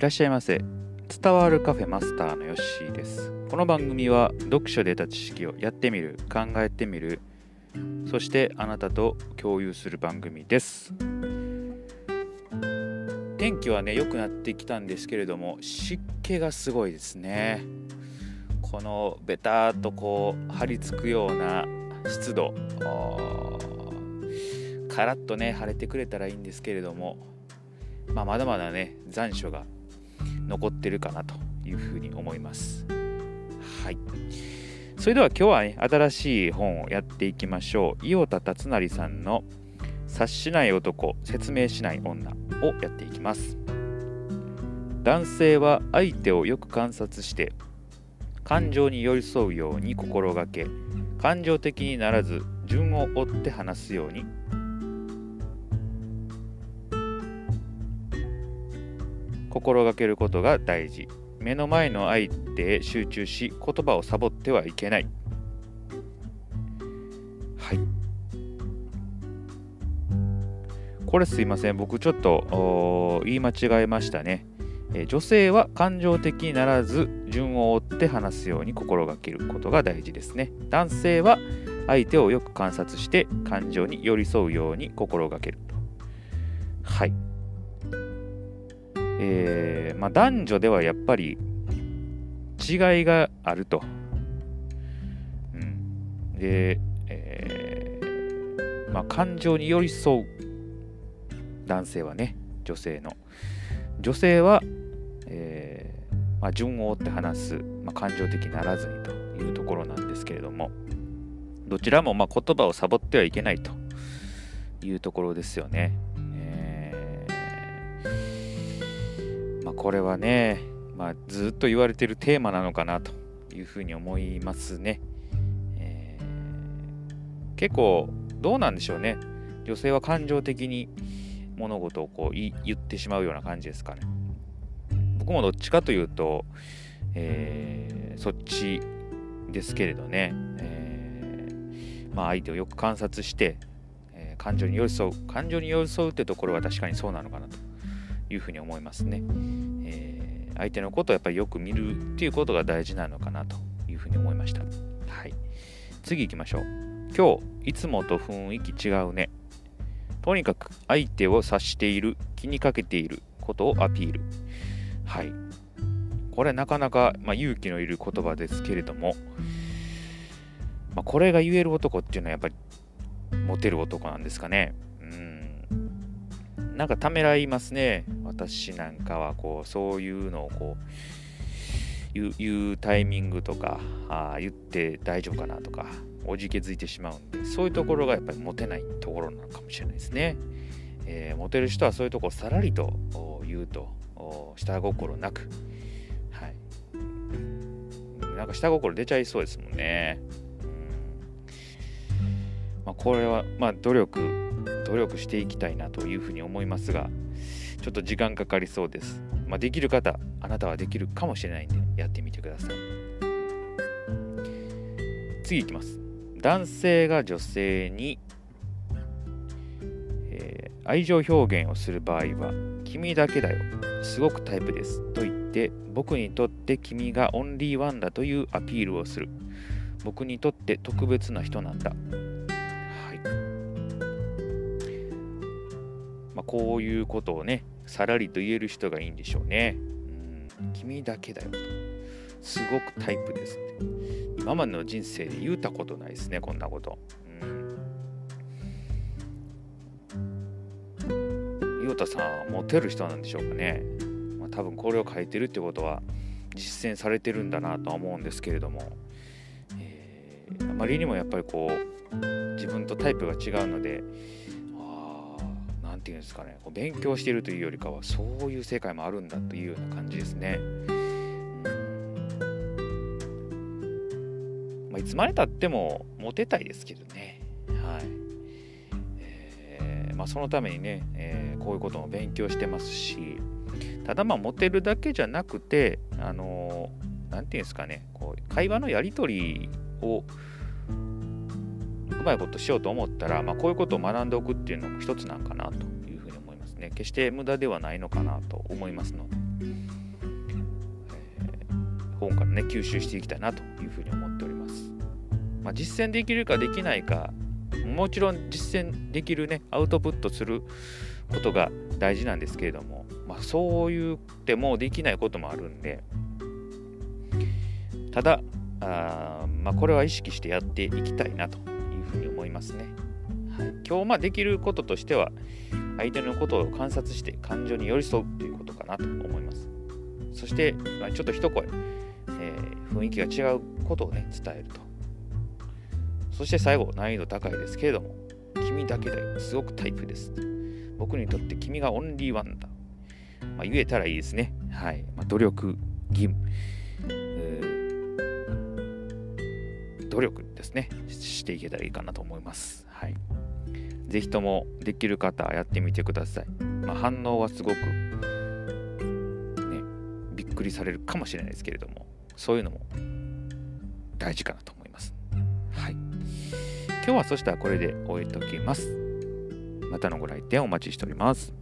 いらっしゃいませ。伝わるカフェマスターのヨッシーです。この番組は読書で得た知識をやってみる考えてみるそしてあなたと共有する番組です。天気はね良くなってきたんですけれども湿気がすごいですね。このベターっとこう張り付くような湿度。カラッとね晴れてくれたらいいんですけれども、まあ、まだまだね残暑が残ってるかなというふうに思います。はい。それでは今日はね、新しい本をやっていきましょう。伊予田達成さんの察しない男、説明しない女をやっていきます。男性は相手をよく観察して感情に寄り添うように心がけ感情的にならず順を追って話すように心がけることが大事。目の前の相手へ集中し言葉をサボってはいけない。はい。これすいません。僕ちょっと言い間違えましたね。女性は感情的にならず順を追って話すように心がけることが大事ですね。男性は相手をよく観察して感情に寄り添うように心がけると。はい。えー、まあ、男女ではやっぱり違いがあると。うん、で、えー、まあ、感情に寄り添う男性はね、女性の。女性は、えー、まあ、順を追って話す、ま感情的にならずにというところなんですけれども、どちらもま言葉をサボってはいけないというところですよね。まあ、これはね、まあ、ずっと言われてるテーマなのかなというふうに思いますね。えー、結構どうなんでしょうね。女性は感情的に物事をこう言ってしまうような感じですかね。僕もどっちかというと、えー、そっちですけれどね、えー、まあ、相手をよく観察して、え、感情に寄り添う感情に寄り添うってところは確かにそうなのかなというふうに思いますね。えー、相手のことをやっぱりよく見るっていうことが大事なのかなというふうに思いました。はい。次行きましょう。今日、いつもと雰囲気違うね。とにかく相手を察している、気にかけていることをアピール。はい。これなかなか、まあ、勇気のいる言葉ですけれども、まあ、これが言える男っていうのはやっぱりモテる男なんですかね。うんなんかためらいますね。私なんかはこうそういうのをこう言う言うタイミングとかあ言って大丈夫かなとかおじけづいてしまうんでそういうところがやっぱりモテないところなのかもしれないですね。えー、モテる人はそういうとこをさらりと言うと下心なく、はい、なんか下心出ちゃいそうですもんね。うんまあ、これはまあ努力努力していきたいなというふうに思いますが、ちょっと時間かかりそうです。まあ、できる方、あなたはできるかもしれないんで、やってみてください。次いきます。男性が女性に、えー、愛情表現をする場合は、君だけだよ、すごくタイプですと言って、僕にとって君がオンリーワンだというアピールをする。僕にとって特別な人なんだ。まあ、こういうことをね、さらりと言える人がいいんでしょうね。うん、君だけだよ。すごくタイプです。今までの人生で言うたことないですね、こんなこと。うん。伊太さんモテる人なんでしょうかね。まあ、多分これを書いてるってことは実践されてるんだなとは思うんですけれども、えー、あまりにもやっぱりこう自分とタイプが違うので何て言うんですかねこう勉強しているというよりかはそういう世界もあるんだというような感じですね。まあ、いつまでたってもモテたいですけどね。はいえーまあ、そのためにね、えー、こういうことも勉強してますしただまあモテるだけじゃなくてあの何、て言うんですかねこう会話のやり取りをうまいことしようと思ったら、まあ、こういうことを学んでおくっていうのも一つなんかなというふうに思いますね。決して無駄ではないのかなと思いますので。本からね吸収していきたいなというふうに思っております。まあ、実践できるかできないかもちろん実践できるねアウトプットすることが大事なんですけれども、まあ、そう言ってもできないこともあるんでただあ、まあ、これは意識してやっていきたいなとふうに思いますね。はい、今日まあできることとしては相手のことを観察して感情に寄り添うということかなと思います。そして、まあ、ちょっと一声、えー、雰囲気が違うことをね伝えると。そして最後難易度高いですけれども君だけですごくタイプです。僕にとって君がオンリーワンだ。まあ、言えたらいいですね。はい。まあ、努力、義務、努力ですね。していけたらいいかなと思います。はい。ぜひともできる方やってみてください。まあ、反応はすごく、ね、びっくりされるかもしれないですけれども、そういうのも大事かなと思います。はい。今日はそしたらこれで終えておきます。またのご来店お待ちしております。